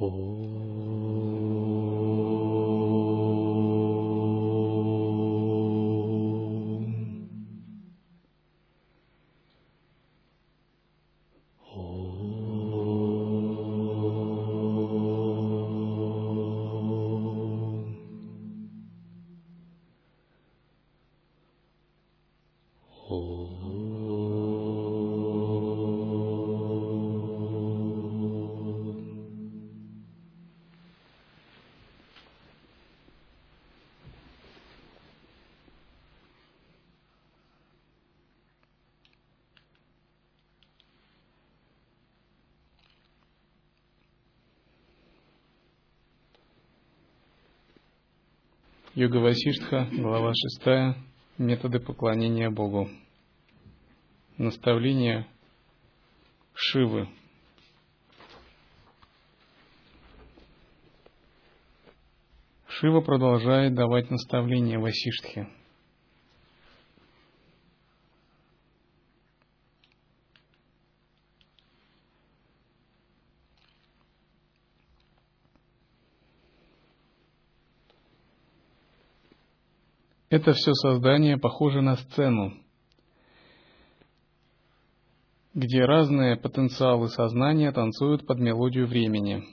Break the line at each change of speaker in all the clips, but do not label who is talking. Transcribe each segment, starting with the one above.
哦。Йога Васиштха, глава 6. Методы поклонения Богу. Наставление Шивы. Шива продолжает давать наставления Васиштхе. Это все создание похоже на сцену, где разные потенциалы сознания танцуют под мелодию времени.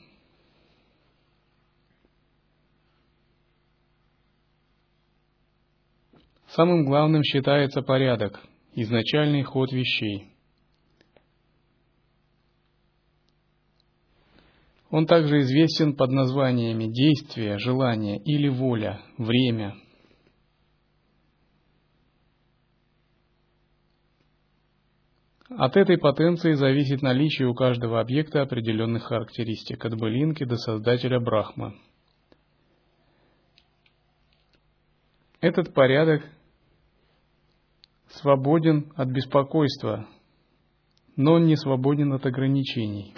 Самым главным считается порядок, изначальный ход вещей. Он также известен под названиями действие, желание или воля, время – От этой потенции зависит наличие у каждого объекта определенных характеристик, от былинки до создателя Брахма. Этот порядок свободен от беспокойства, но он не свободен от ограничений.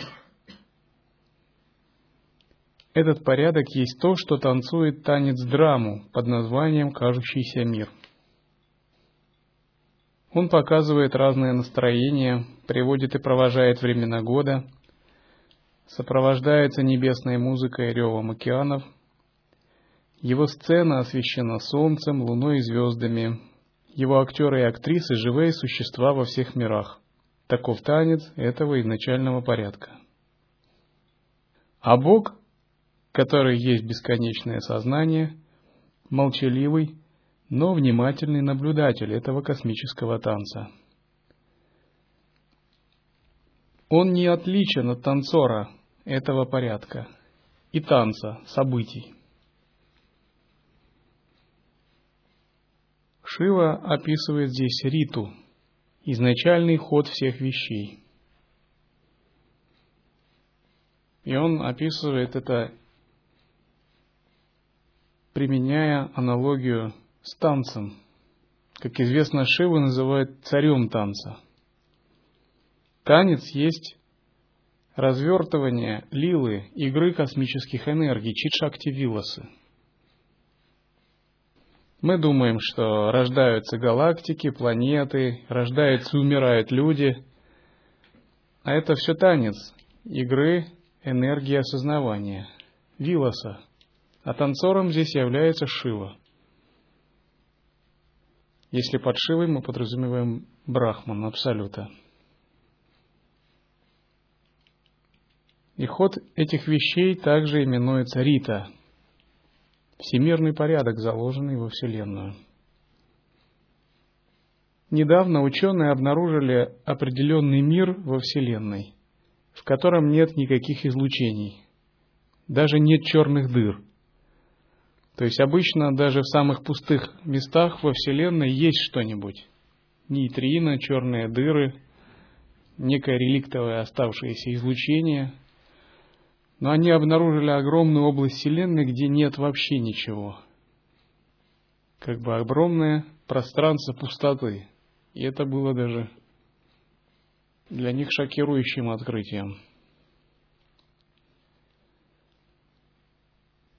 Этот порядок есть то, что танцует танец драму под названием «Кажущийся мир». Он показывает разные настроения, приводит и провожает времена года, сопровождается небесной музыкой ревом океанов. Его сцена освещена солнцем, луной и звездами. Его актеры и актрисы – живые существа во всех мирах. Таков танец этого изначального порядка. А Бог, который есть бесконечное сознание, молчаливый, но внимательный наблюдатель этого космического танца. Он не отличен от танцора этого порядка и танца событий. Шива описывает здесь риту, изначальный ход всех вещей. И он описывает это, применяя аналогию с танцем. Как известно, Шиву называют царем танца. Танец есть развертывание лилы, игры космических энергий, читшакти виласы. Мы думаем, что рождаются галактики, планеты, рождаются и умирают люди. А это все танец игры энергии осознавания, виласа. А танцором здесь является Шива – если под Шивой мы подразумеваем Брахман, Абсолюта. И ход этих вещей также именуется Рита, всемирный порядок, заложенный во Вселенную. Недавно ученые обнаружили определенный мир во Вселенной, в котором нет никаких излучений, даже нет черных дыр – то есть обычно даже в самых пустых местах во Вселенной есть что-нибудь. Нейтрино, черные дыры, некое реликтовое оставшееся излучение. Но они обнаружили огромную область Вселенной, где нет вообще ничего. Как бы огромное пространство пустоты. И это было даже для них шокирующим открытием.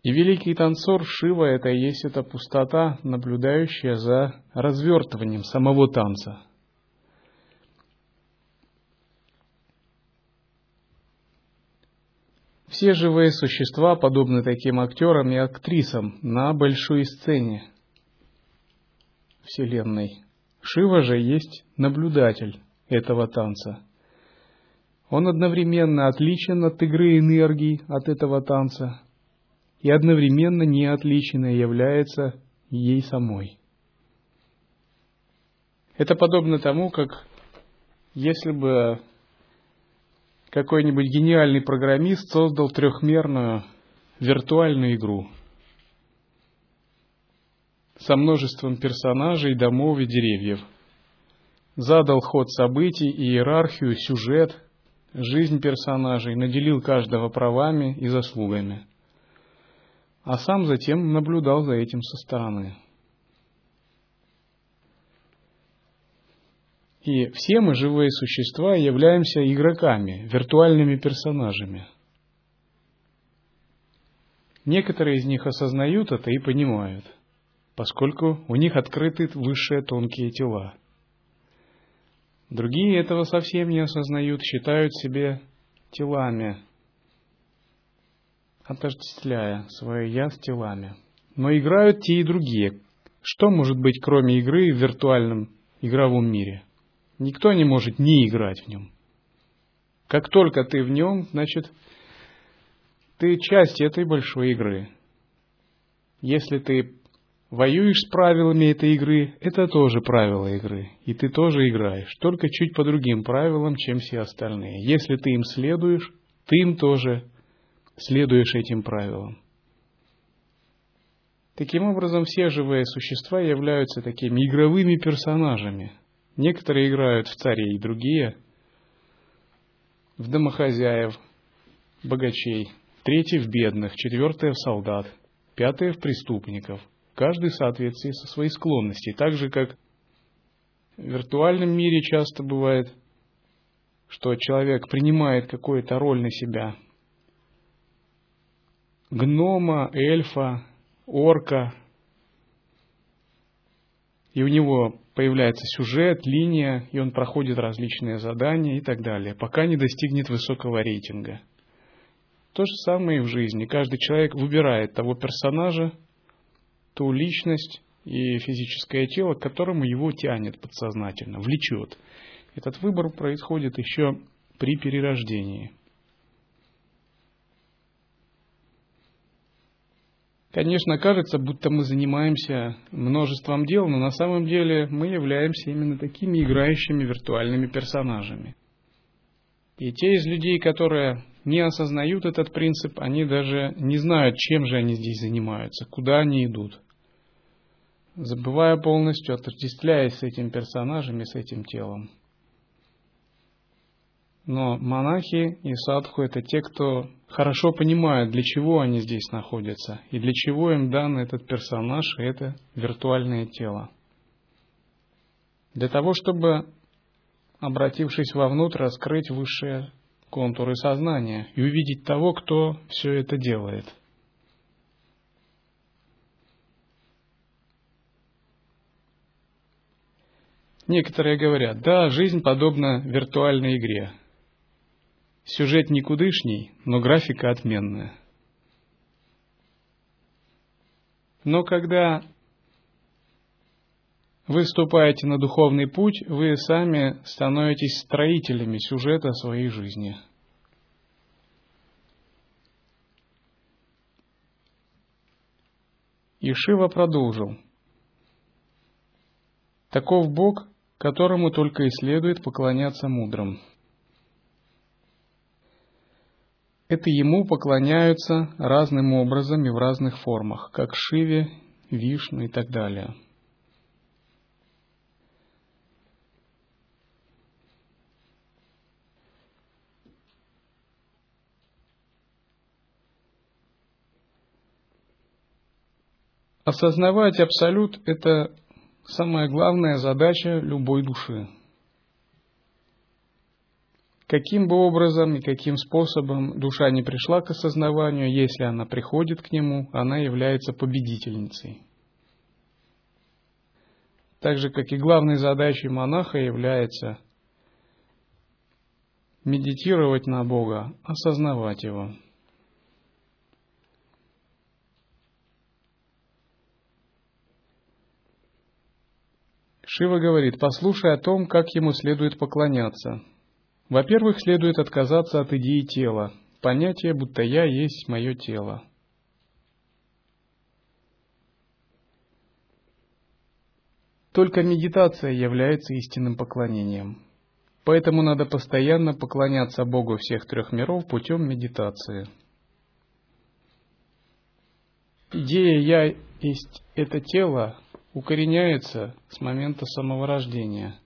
И великий танцор Шива – это и есть эта пустота, наблюдающая за развертыванием самого танца. Все живые существа подобны таким актерам и актрисам на большой сцене Вселенной. Шива же есть наблюдатель этого танца. Он одновременно отличен от игры энергии от этого танца и одновременно не отличен и является ей самой. Это подобно тому, как если бы какой-нибудь гениальный программист создал трехмерную виртуальную игру со множеством персонажей, домов и деревьев. Задал ход событий, иерархию, сюжет, жизнь персонажей, наделил каждого правами и заслугами. А сам затем наблюдал за этим со стороны. И все мы, живые существа, являемся игроками, виртуальными персонажами. Некоторые из них осознают это и понимают, поскольку у них открыты высшие тонкие тела. Другие этого совсем не осознают, считают себе телами, отождествляя свое «я» с телами. Но играют те и другие. Что может быть, кроме игры в виртуальном игровом мире – Никто не может не играть в нем. Как только ты в нем, значит, ты часть этой большой игры. Если ты воюешь с правилами этой игры, это тоже правила игры. И ты тоже играешь, только чуть по другим правилам, чем все остальные. Если ты им следуешь, ты им тоже следуешь этим правилам. Таким образом, все живые существа являются такими игровыми персонажами – Некоторые играют в царей, другие в домохозяев, богачей, третьи в бедных, четвертые в солдат, пятые в преступников. Каждый в соответствии со своей склонностью. Так же, как в виртуальном мире часто бывает, что человек принимает какую-то роль на себя. Гнома, эльфа, орка. И у него появляется сюжет, линия, и он проходит различные задания и так далее, пока не достигнет высокого рейтинга. То же самое и в жизни. Каждый человек выбирает того персонажа, ту личность и физическое тело, к которому его тянет подсознательно, влечет. Этот выбор происходит еще при перерождении – Конечно, кажется, будто мы занимаемся множеством дел, но на самом деле мы являемся именно такими играющими виртуальными персонажами. И те из людей, которые не осознают этот принцип, они даже не знают, чем же они здесь занимаются, куда они идут. Забывая полностью, отождествляясь с этим персонажем и с этим телом. Но монахи и садху – это те, кто хорошо понимают, для чего они здесь находятся и для чего им дан этот персонаж и это виртуальное тело. Для того, чтобы, обратившись вовнутрь, раскрыть высшие контуры сознания и увидеть того, кто все это делает. Некоторые говорят, да, жизнь подобна виртуальной игре – Сюжет никудышний, но графика отменная. Но когда вы вступаете на духовный путь, вы сами становитесь строителями сюжета своей жизни. И Шива продолжил. Таков Бог, которому только и следует поклоняться мудрым. Это ему поклоняются разным образом и в разных формах, как Шиве, Вишну и так далее. Осознавать абсолют – это самая главная задача любой души – Каким бы образом и каким способом душа не пришла к осознаванию, если она приходит к нему, она является победительницей. Так же, как и главной задачей монаха является медитировать на Бога, осознавать Его. Шива говорит, послушай о том, как ему следует поклоняться – во-первых, следует отказаться от идеи тела, понятия, будто я есть мое тело. Только медитация является истинным поклонением. Поэтому надо постоянно поклоняться Богу всех трех миров путем медитации. Идея «я есть это тело» укореняется с момента самого рождения.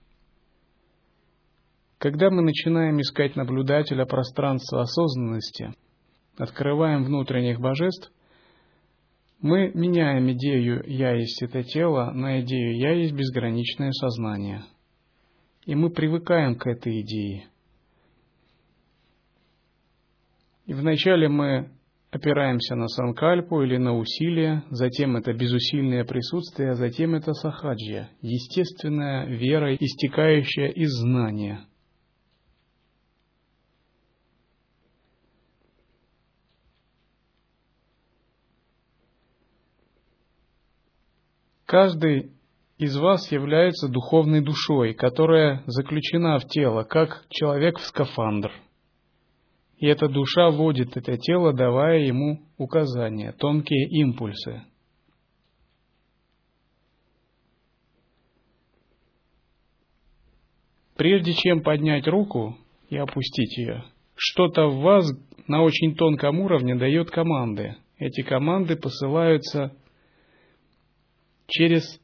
Когда мы начинаем искать наблюдателя пространства осознанности, открываем внутренних божеств, мы меняем идею «я есть это тело» на идею «я есть безграничное сознание». И мы привыкаем к этой идее. И вначале мы опираемся на санкальпу или на усилие, затем это безусильное присутствие, а затем это сахаджья, естественная вера, истекающая из знания. Каждый из вас является духовной душой, которая заключена в тело, как человек в скафандр – и эта душа водит это тело, давая ему указания, тонкие импульсы. Прежде чем поднять руку и опустить ее, что-то в вас на очень тонком уровне дает команды. Эти команды посылаются через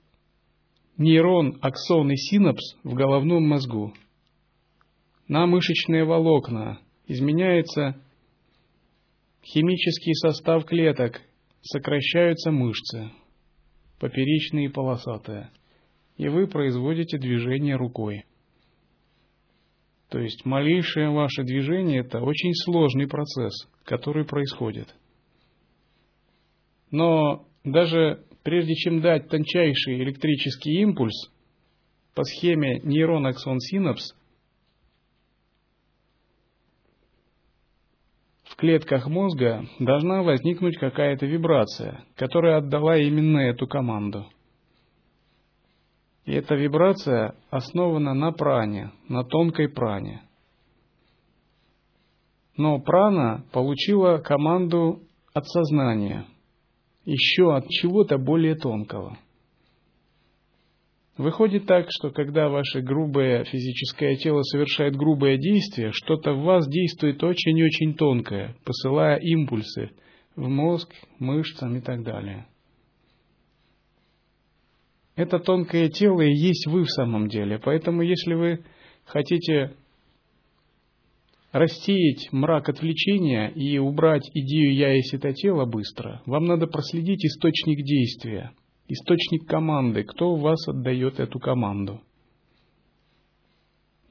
нейрон, аксон и синапс в головном мозгу на мышечные волокна, изменяется химический состав клеток, сокращаются мышцы, поперечные и полосатые, и вы производите движение рукой. То есть малейшее ваше движение – это очень сложный процесс, который происходит. Но даже прежде чем дать тончайший электрический импульс по схеме нейрон-аксон-синапс, в клетках мозга должна возникнуть какая-то вибрация, которая отдала именно эту команду. И эта вибрация основана на пране, на тонкой пране. Но прана получила команду от сознания, еще от чего-то более тонкого – Выходит так, что когда ваше грубое физическое тело совершает грубое действие, что-то в вас действует очень-очень тонкое, посылая импульсы в мозг, мышцам и так далее. Это тонкое тело и есть вы в самом деле. Поэтому если вы хотите рассеять мрак отвлечения и убрать идею «я есть это тело» быстро, вам надо проследить источник действия – источник команды, кто у вас отдает эту команду.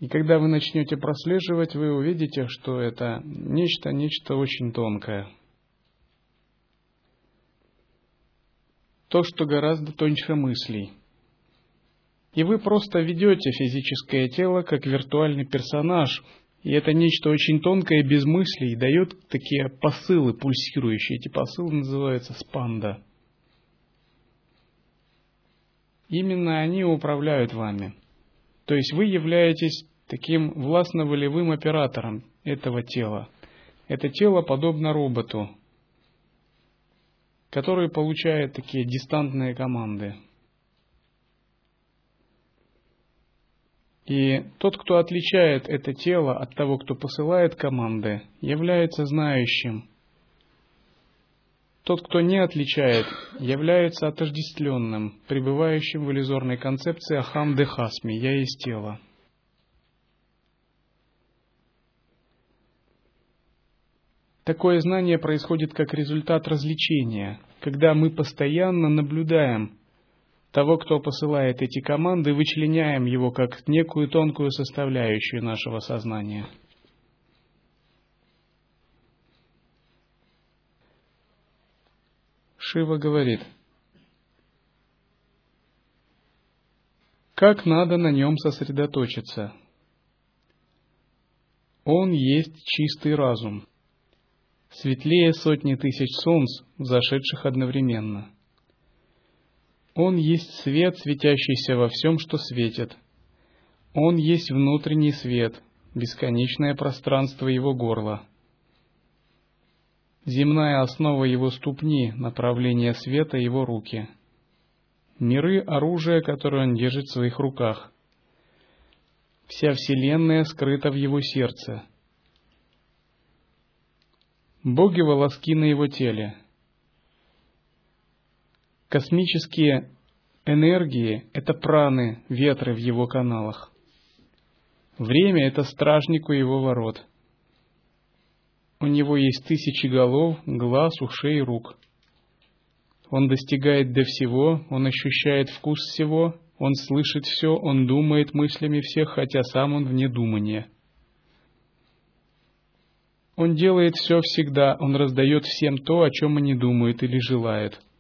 И когда вы начнете прослеживать, вы увидите, что это нечто, нечто очень тонкое. То, что гораздо тоньше мыслей. И вы просто ведете физическое тело как виртуальный персонаж, и это нечто очень тонкое, без мыслей, дает такие посылы пульсирующие. Эти посылы называются спанда – именно они управляют вами. То есть вы являетесь таким властно-волевым оператором этого тела. Это тело подобно роботу, который получает такие дистантные команды. И тот, кто отличает это тело от того, кто посылает команды, является знающим – тот, кто не отличает, является отождествленным, пребывающим в иллюзорной концепции Ахам Дехасми «Я есть тело». Такое знание происходит как результат развлечения, когда мы постоянно наблюдаем того, кто посылает эти команды, вычленяем его как некую тонкую составляющую нашего сознания – Шива говорит, как надо на нем сосредоточиться. Он есть чистый разум, светлее сотни тысяч солнц, зашедших одновременно. Он есть свет, светящийся во всем, что светит. Он есть внутренний свет, бесконечное пространство его горла. Земная основа его ступни, направление света его руки. Миры — оружие, которое он держит в своих руках. Вся Вселенная скрыта в его сердце. Боги — волоски на его теле. Космические энергии — это праны, ветры в его каналах. Время — это стражник у его ворот. У него есть тысячи голов, глаз, ушей и рук. Он достигает до всего, он ощущает вкус всего, он слышит все, он думает мыслями всех, хотя сам он вне думания. Он делает все всегда, он раздает всем то, о чем они думают или желают –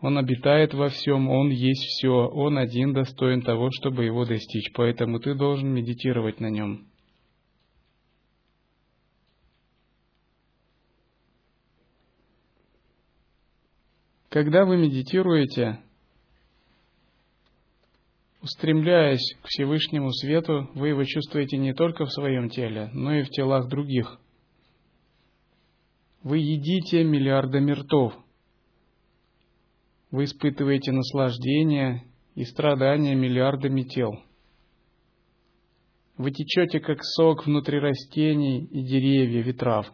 он обитает во всем, Он есть все, Он один достоин того, чтобы его достичь, поэтому ты должен медитировать на нем. Когда вы медитируете, устремляясь к Всевышнему Свету, вы его чувствуете не только в своем теле, но и в телах других. Вы едите миллиардами ртов – вы испытываете наслаждение и страдания миллиардами тел. Вы течете, как сок внутри растений и деревьев и трав.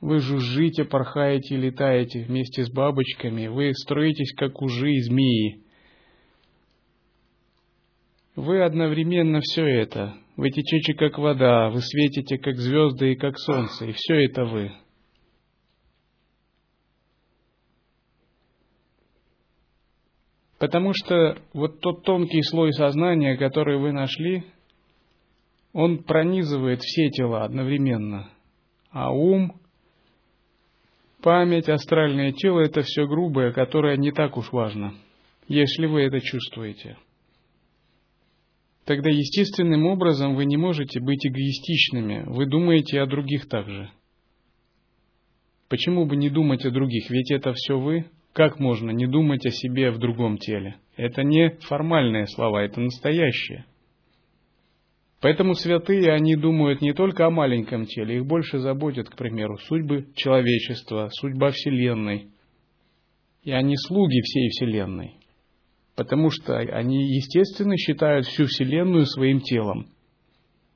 Вы жужжите, порхаете и летаете вместе с бабочками. Вы строитесь, как ужи и змеи. Вы одновременно все это. Вы течете, как вода. Вы светите, как звезды и как солнце. И все это вы. Потому что вот тот тонкий слой сознания, который вы нашли, он пронизывает все тела одновременно. А ум, память, астральное тело – это все грубое, которое не так уж важно, если вы это чувствуете. Тогда естественным образом вы не можете быть эгоистичными, вы думаете о других также. Почему бы не думать о других, ведь это все вы – как можно не думать о себе в другом теле? Это не формальные слова, это настоящие. Поэтому святые, они думают не только о маленьком теле, их больше заботят, к примеру, судьбы человечества, судьба Вселенной. И они слуги всей Вселенной. Потому что они, естественно, считают всю Вселенную своим телом.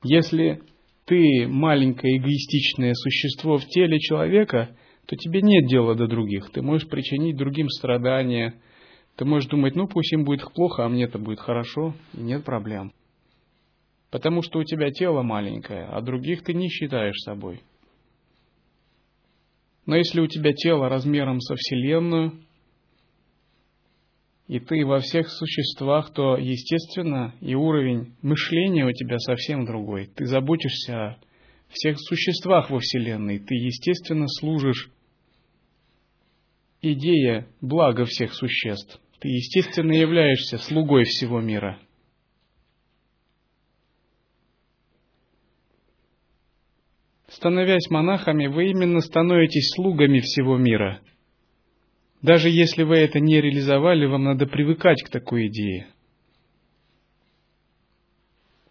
Если ты маленькое эгоистичное существо в теле человека – то тебе нет дела до других. Ты можешь причинить другим страдания. Ты можешь думать, ну пусть им будет плохо, а мне-то будет хорошо, и нет проблем. Потому что у тебя тело маленькое, а других ты не считаешь собой. Но если у тебя тело размером со Вселенную, и ты во всех существах, то, естественно, и уровень мышления у тебя совсем другой. Ты заботишься о всех существах во Вселенной. Ты, естественно, служишь идея блага всех существ. Ты, естественно, являешься слугой всего мира. Становясь монахами, вы именно становитесь слугами всего мира. Даже если вы это не реализовали, вам надо привыкать к такой идее.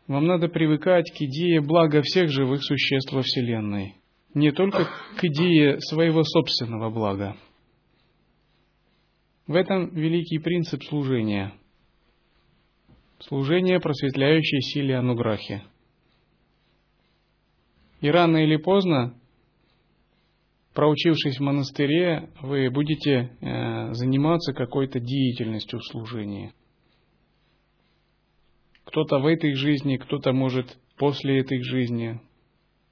Вам надо привыкать к идее блага всех живых существ во Вселенной, не только к идее своего собственного блага. В этом великий принцип служения. Служение просветляющей силе Ануграхи. И рано или поздно, проучившись в монастыре, вы будете э, заниматься какой-то деятельностью в служении. Кто-то в этой жизни, кто-то может после этой жизни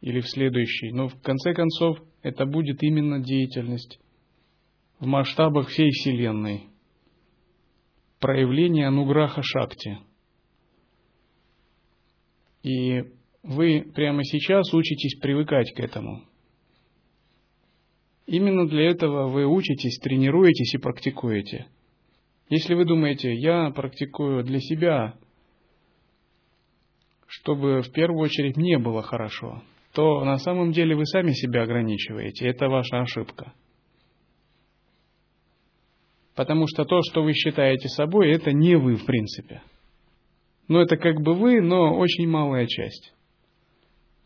или в следующей. Но в конце концов это будет именно деятельность в масштабах всей Вселенной. Проявление Ануграха Шакти. И вы прямо сейчас учитесь привыкать к этому. Именно для этого вы учитесь, тренируетесь и практикуете. Если вы думаете, я практикую для себя, чтобы в первую очередь мне было хорошо, то на самом деле вы сами себя ограничиваете. Это ваша ошибка. Потому что то, что вы считаете собой, это не вы в принципе. Ну, это как бы вы, но очень малая часть.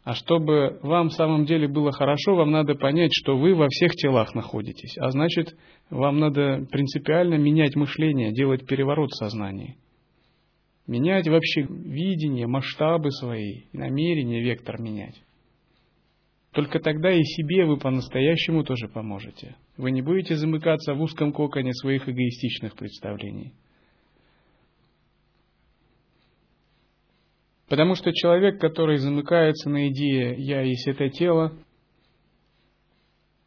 А чтобы вам в самом деле было хорошо, вам надо понять, что вы во всех телах находитесь. А значит, вам надо принципиально менять мышление, делать переворот в сознании. Менять вообще видение, масштабы свои, намерения, вектор менять. Только тогда и себе вы по-настоящему тоже поможете. Вы не будете замыкаться в узком коконе своих эгоистичных представлений. Потому что человек, который замыкается на идее «я есть это тело»,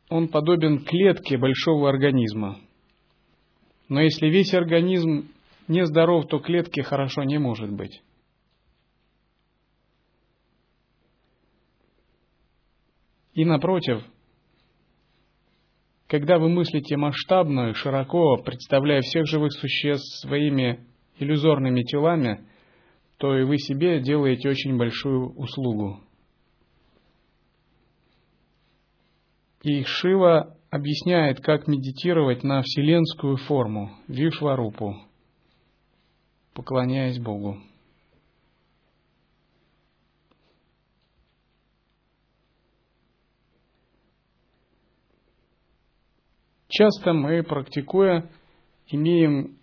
он подобен клетке большого организма. Но если весь организм нездоров, то клетке хорошо не может быть. И напротив, когда вы мыслите масштабно и широко, представляя всех живых существ своими иллюзорными телами, то и вы себе делаете очень большую услугу. И Шива объясняет, как медитировать на вселенскую форму, Вишварупу, поклоняясь Богу. Часто мы, практикуя, имеем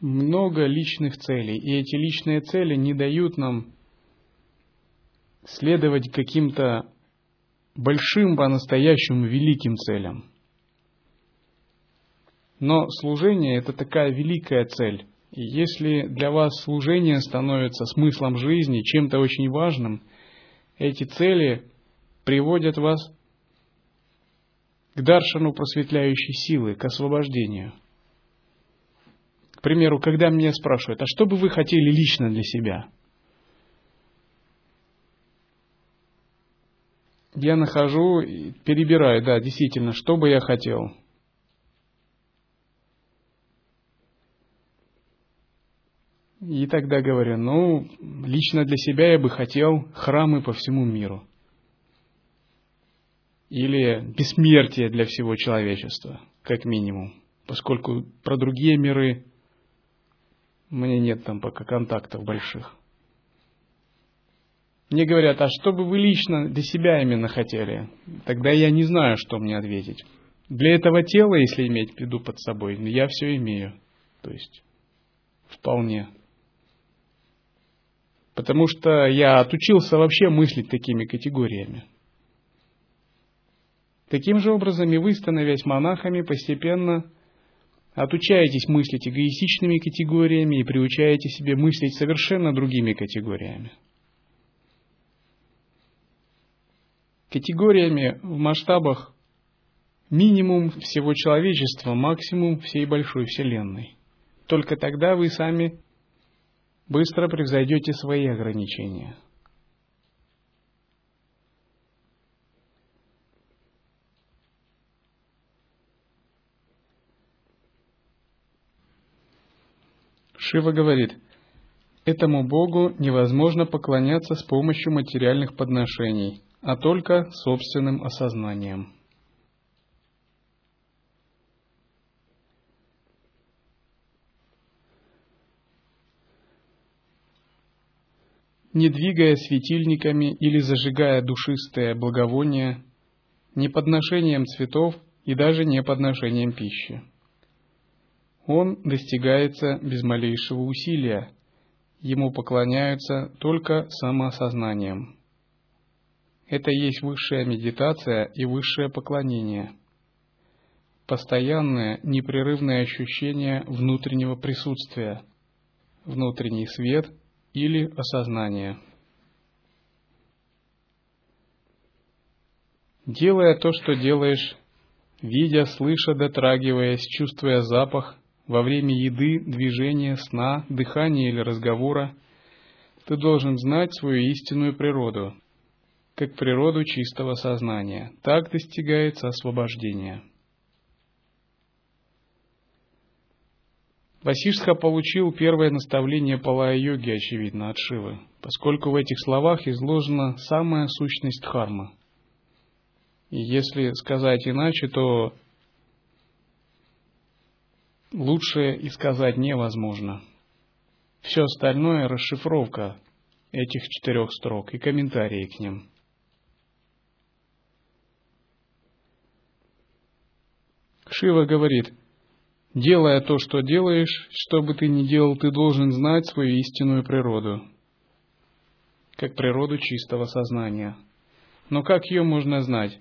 много личных целей, и эти личные цели не дают нам следовать каким-то большим, по-настоящему великим целям. Но служение – это такая великая цель. И если для вас служение становится смыслом жизни, чем-то очень важным, эти цели приводят вас к даршану просветляющей силы, к освобождению. К примеру, когда меня спрашивают, а что бы вы хотели лично для себя? Я нахожу, перебираю, да, действительно, что бы я хотел. И тогда говорю, ну, лично для себя я бы хотел храмы по всему миру или бессмертие для всего человечества, как минимум, поскольку про другие миры мне нет там пока контактов больших. Мне говорят, а что бы вы лично для себя именно хотели? Тогда я не знаю, что мне ответить. Для этого тела, если иметь в виду под собой, я все имею. То есть, вполне. Потому что я отучился вообще мыслить такими категориями. Таким же образом и вы, становясь монахами, постепенно отучаетесь мыслить эгоистичными категориями и приучаете себе мыслить совершенно другими категориями. Категориями в масштабах минимум всего человечества, максимум всей большой Вселенной. Только тогда вы сами быстро превзойдете свои ограничения – Шива говорит, этому Богу невозможно поклоняться с помощью материальных подношений, а только собственным осознанием. не двигая светильниками или зажигая душистое благовоние, не подношением цветов и даже не подношением пищи он достигается без малейшего усилия, ему поклоняются только самоосознанием. Это есть высшая медитация и высшее поклонение. Постоянное, непрерывное ощущение внутреннего присутствия, внутренний свет или осознание. Делая то, что делаешь, видя, слыша, дотрагиваясь, чувствуя запах, во время еды, движения, сна, дыхания или разговора, ты должен знать свою истинную природу, как природу чистого сознания. Так достигается освобождение. Васишха получил первое наставление Палая-йоги, очевидно, от Шивы, поскольку в этих словах изложена самая сущность дхармы. И если сказать иначе, то лучше и сказать невозможно. Все остальное – расшифровка этих четырех строк и комментарии к ним. Шива говорит, делая то, что делаешь, что бы ты ни делал, ты должен знать свою истинную природу, как природу чистого сознания. Но как ее можно знать?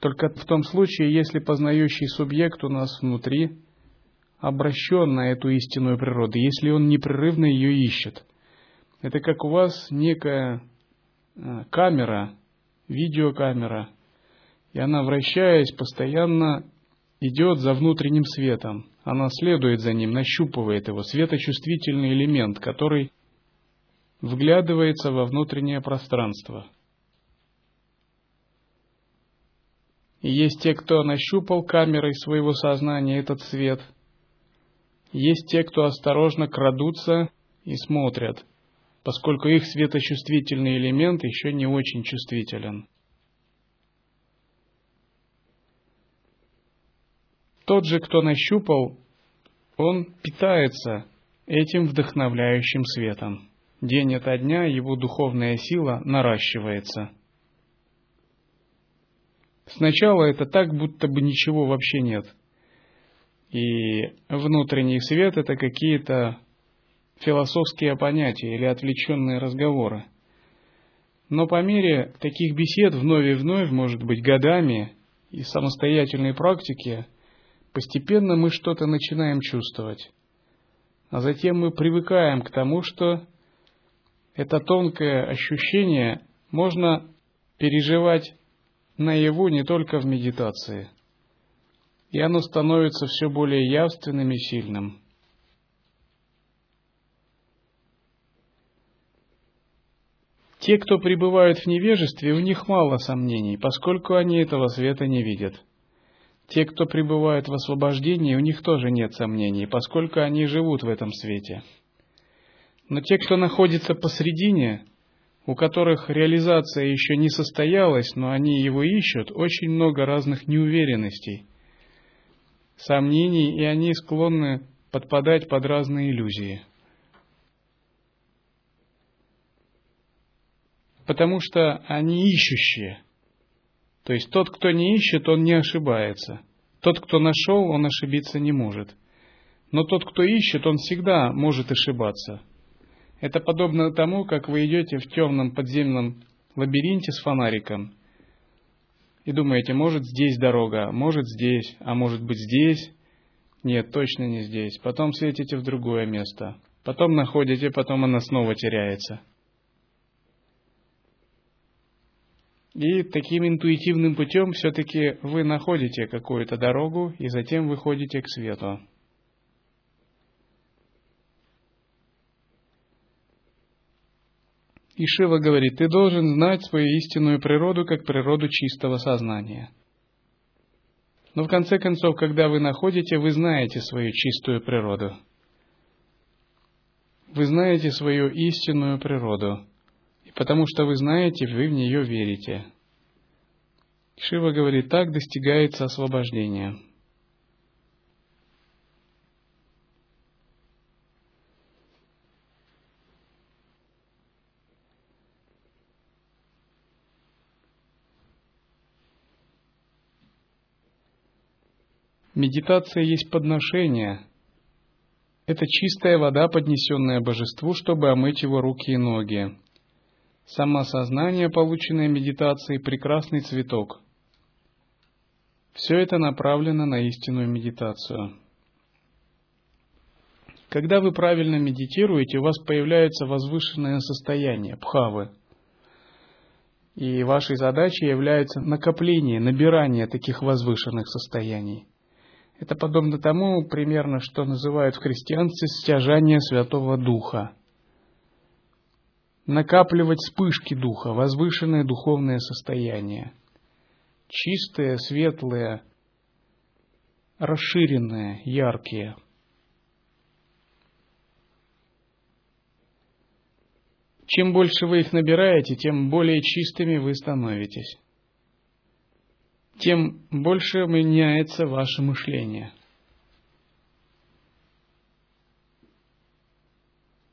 Только в том случае, если познающий субъект у нас внутри обращен на эту истинную природу, если он непрерывно ее ищет. Это как у вас некая э, камера, видеокамера, и она, вращаясь, постоянно идет за внутренним светом. Она следует за ним, нащупывает его, светочувствительный элемент, который вглядывается во внутреннее пространство. И есть те, кто нащупал камерой своего сознания этот свет. Есть те, кто осторожно крадутся и смотрят, поскольку их светочувствительный элемент еще не очень чувствителен. Тот же, кто нащупал, он питается этим вдохновляющим светом. День ото дня его духовная сила наращивается – Сначала это так, будто бы ничего вообще нет. И внутренний свет – это какие-то философские понятия или отвлеченные разговоры. Но по мере таких бесед вновь и вновь, может быть, годами и самостоятельной практики, постепенно мы что-то начинаем чувствовать. А затем мы привыкаем к тому, что это тонкое ощущение можно переживать наяву не только в медитации, и оно становится все более явственным и сильным. Те, кто пребывают в невежестве, у них мало сомнений, поскольку они этого света не видят. Те, кто пребывают в освобождении, у них тоже нет сомнений, поскольку они живут в этом свете. Но те, кто находится посредине, у которых реализация еще не состоялась, но они его ищут, очень много разных неуверенностей, сомнений, и они склонны подпадать под разные иллюзии. Потому что они ищущие. То есть тот, кто не ищет, он не ошибается. Тот, кто нашел, он ошибиться не может. Но тот, кто ищет, он всегда может ошибаться – это подобно тому, как вы идете в темном подземном лабиринте с фонариком и думаете, может здесь дорога, может здесь, а может быть здесь. Нет, точно не здесь. Потом светите в другое место. Потом находите, потом она снова теряется. И таким интуитивным путем все-таки вы находите какую-то дорогу и затем выходите к свету. И Шива говорит, ты должен знать свою истинную природу как природу чистого сознания. Но в конце концов, когда вы находите, вы знаете свою чистую природу. Вы знаете свою истинную природу. И потому что вы знаете, вы в нее верите. Шива говорит, так достигается освобождение. Медитация есть подношение. Это чистая вода, поднесенная божеству, чтобы омыть его руки и ноги. Самосознание, полученное медитацией, прекрасный цветок. Все это направлено на истинную медитацию. Когда вы правильно медитируете, у вас появляется возвышенное состояние, пхавы. И вашей задачей является накопление, набирание таких возвышенных состояний – это подобно тому, примерно, что называют в христианстве стяжание Святого Духа. Накапливать вспышки Духа, возвышенное духовное состояние. Чистые, светлые, расширенные, яркие. Чем больше вы их набираете, тем более чистыми вы становитесь тем больше меняется ваше мышление.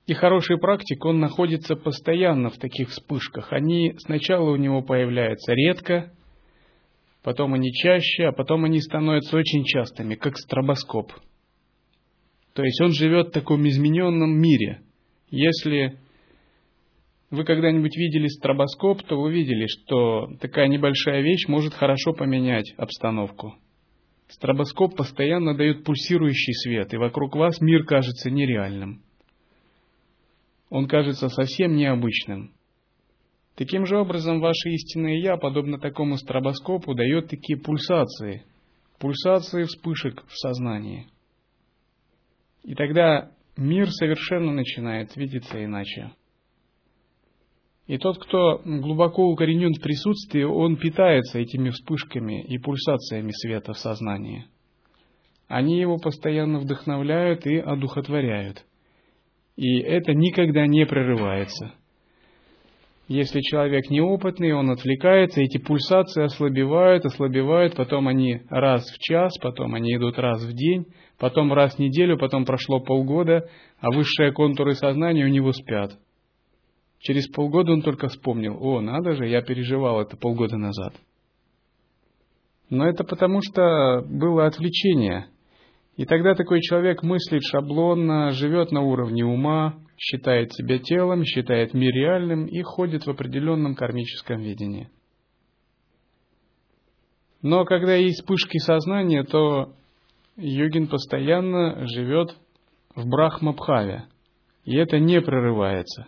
И хороший практик, он находится постоянно в таких вспышках. Они сначала у него появляются редко, потом они чаще, а потом они становятся очень частыми, как стробоскоп. То есть он живет в таком измененном мире. Если вы когда-нибудь видели стробоскоп, то вы видели, что такая небольшая вещь может хорошо поменять обстановку. Стробоскоп постоянно дает пульсирующий свет, и вокруг вас мир кажется нереальным он кажется совсем необычным. Таким же образом, ваше истинное «я», подобно такому стробоскопу, дает такие пульсации, пульсации вспышек в сознании. И тогда мир совершенно начинает видеться иначе. И тот, кто глубоко укоренен в присутствии, он питается этими вспышками и пульсациями света в сознании. Они его постоянно вдохновляют и одухотворяют – и это никогда не прерывается. Если человек неопытный, он отвлекается, эти пульсации ослабевают, ослабевают, потом они раз в час, потом они идут раз в день, потом раз в неделю, потом прошло полгода, а высшие контуры сознания у него спят. Через полгода он только вспомнил, о, надо же, я переживал это полгода назад. Но это потому, что было отвлечение – и тогда такой человек мыслит шаблонно, живет на уровне ума, считает себя телом, считает мир реальным и ходит в определенном кармическом видении. Но когда есть вспышки сознания, то йогин постоянно живет в брахмабхаве, и это не прерывается.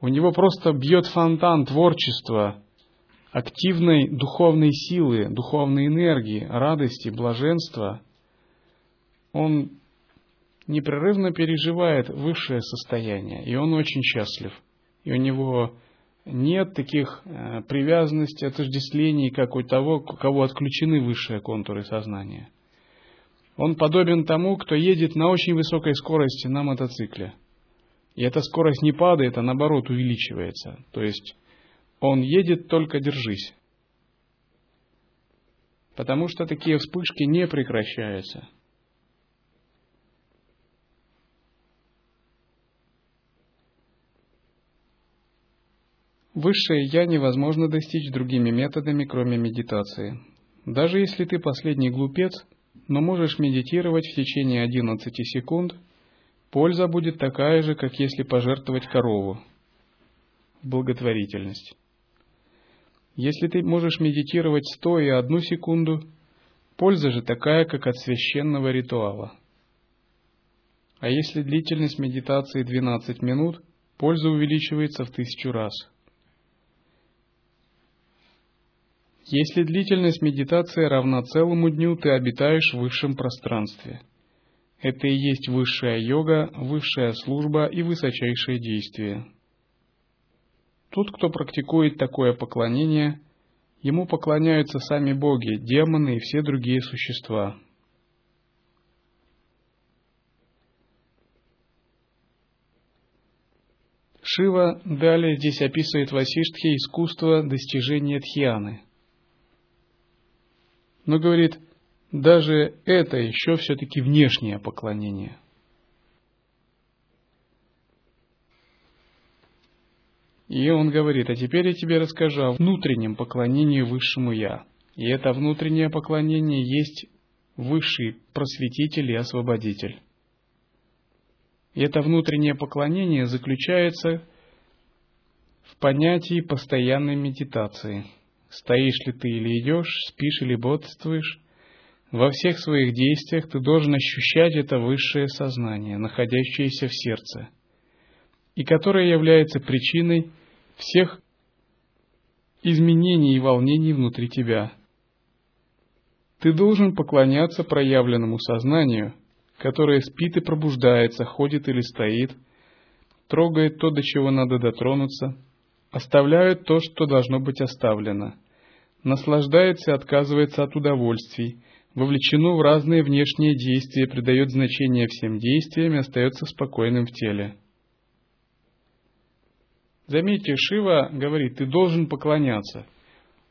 У него просто бьет фонтан творчества, активной духовной силы, духовной энергии, радости, блаженства – он непрерывно переживает высшее состояние, и он очень счастлив. И у него нет таких э, привязанностей, отождествлений, как у того, у кого отключены высшие контуры сознания. Он подобен тому, кто едет на очень высокой скорости на мотоцикле. И эта скорость не падает, а наоборот увеличивается. То есть он едет, только держись. Потому что такие вспышки не прекращаются. Высшее «Я» невозможно достичь другими методами, кроме медитации. Даже если ты последний глупец, но можешь медитировать в течение 11 секунд, польза будет такая же, как если пожертвовать корову. Благотворительность. Если ты можешь медитировать стоя одну секунду, польза же такая, как от священного ритуала. А если длительность медитации 12 минут, польза увеличивается в тысячу раз – Если длительность медитации равна целому дню, ты обитаешь в высшем пространстве. Это и есть высшая йога, высшая служба и высочайшее действие. Тот, кто практикует такое поклонение, ему поклоняются сами боги, демоны и все другие существа. Шива далее здесь описывает Васиштхе искусство достижения дхьяны – но говорит, даже это еще все-таки внешнее поклонение. И он говорит, а теперь я тебе расскажу о внутреннем поклонении высшему Я. И это внутреннее поклонение есть высший просветитель и освободитель. И это внутреннее поклонение заключается в понятии постоянной медитации – Стоишь ли ты или идешь, спишь или бодрствуешь, во всех своих действиях ты должен ощущать это высшее сознание, находящееся в сердце, и которое является причиной всех изменений и волнений внутри тебя. Ты должен поклоняться проявленному сознанию, которое спит и пробуждается, ходит или стоит, трогает то, до чего надо дотронуться, оставляют то, что должно быть оставлено, наслаждается и отказывается от удовольствий, вовлечено в разные внешние действия, придает значение всем действиям и остается спокойным в теле. Заметьте, Шива говорит, ты должен поклоняться.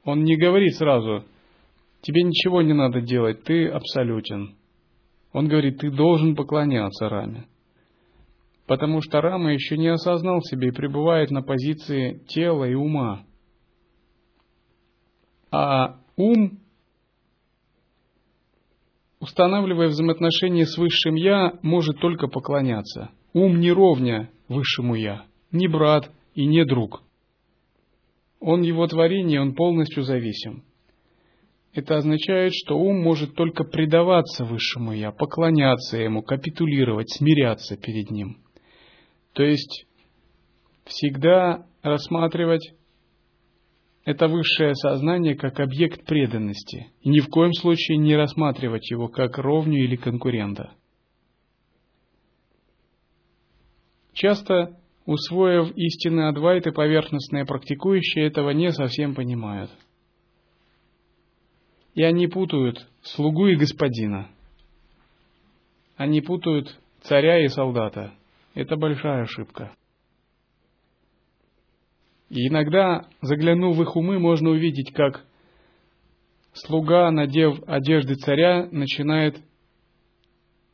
Он не говорит сразу, тебе ничего не надо делать, ты абсолютен. Он говорит, ты должен поклоняться Раме. потому что Рама еще не осознал себе и пребывает на позиции тела и ума. А ум, устанавливая взаимоотношения с Высшим Я, может только поклоняться. Ум не ровня Высшему Я, не брат и не друг. Он его творение, он полностью зависим. Это означает, что ум может только предаваться Высшему Я, поклоняться Ему, капитулировать, смиряться перед Ним. То есть всегда рассматривать это высшее сознание как объект преданности и ни в коем случае не рассматривать его как ровню или конкурента. Часто, усвоив истины Адвайты, поверхностные практикующие этого не совсем понимают. И они путают слугу и господина. Они путают царя и солдата. Это большая ошибка. И иногда, заглянув в их умы, можно увидеть, как слуга, надев одежды царя, начинает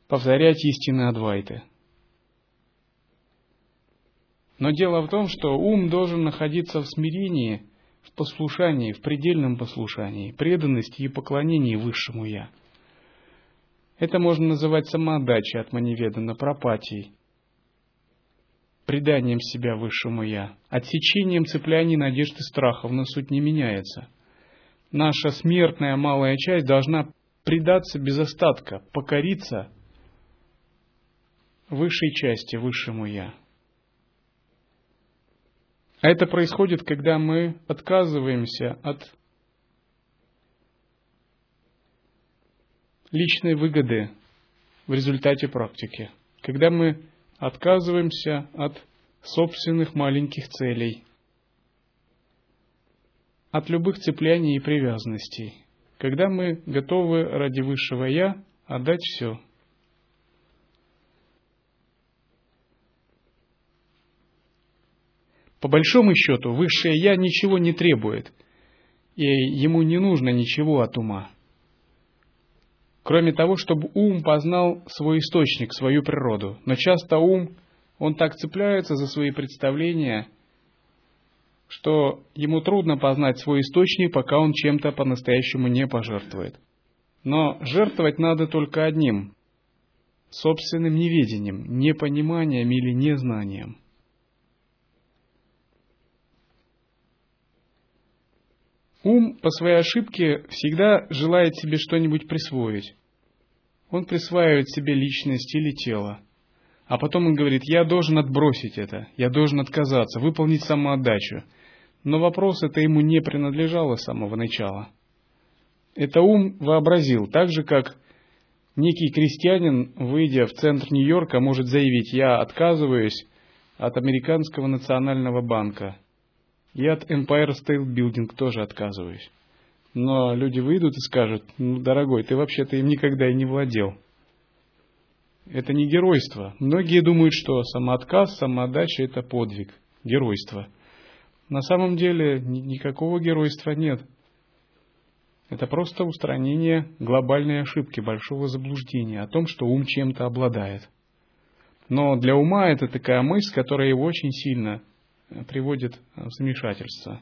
повторять истины Адвайты. Но дело в том, что ум должен находиться в смирении, в послушании, в предельном послушании, преданности и поклонении Высшему Я. Это можно называть самоотдачей от маневедана, пропатией преданием себя высшему Я, отсечением цепляний надежд и страхов, но суть не меняется. Наша смертная малая часть должна предаться без остатка, покориться высшей части, высшему Я. А это происходит, когда мы отказываемся от личной выгоды в результате практики. Когда мы отказываемся от собственных маленьких целей, от любых цепляний и привязанностей, когда мы готовы ради высшего Я отдать все. По большому счету, высшее Я ничего не требует, и ему не нужно ничего от ума кроме того, чтобы ум познал свой источник, свою природу. Но часто ум, он так цепляется за свои представления, что ему трудно познать свой источник, пока он чем-то по-настоящему не пожертвует. Но жертвовать надо только одним – собственным неведением, непониманием или незнанием. Ум по своей ошибке всегда желает себе что-нибудь присвоить. Он присваивает себе личность или тело. А потом он говорит, я должен отбросить это, я должен отказаться, выполнить самоотдачу. Но вопрос это ему не принадлежало с самого начала. Это ум вообразил, так же как некий крестьянин, выйдя в центр Нью-Йорка, может заявить, я отказываюсь от американского национального банка – и от Empire State Building тоже отказываюсь. Но люди выйдут и скажут, ну, дорогой, ты вообще-то им никогда и не владел. Это не геройство. Многие думают, что самоотказ, самоотдача – это подвиг, геройство. На самом деле никакого геройства нет. Это просто устранение глобальной ошибки, большого заблуждения о том, что ум чем-то обладает. Но для ума это такая мысль, которая его очень сильно приводит в замешательство.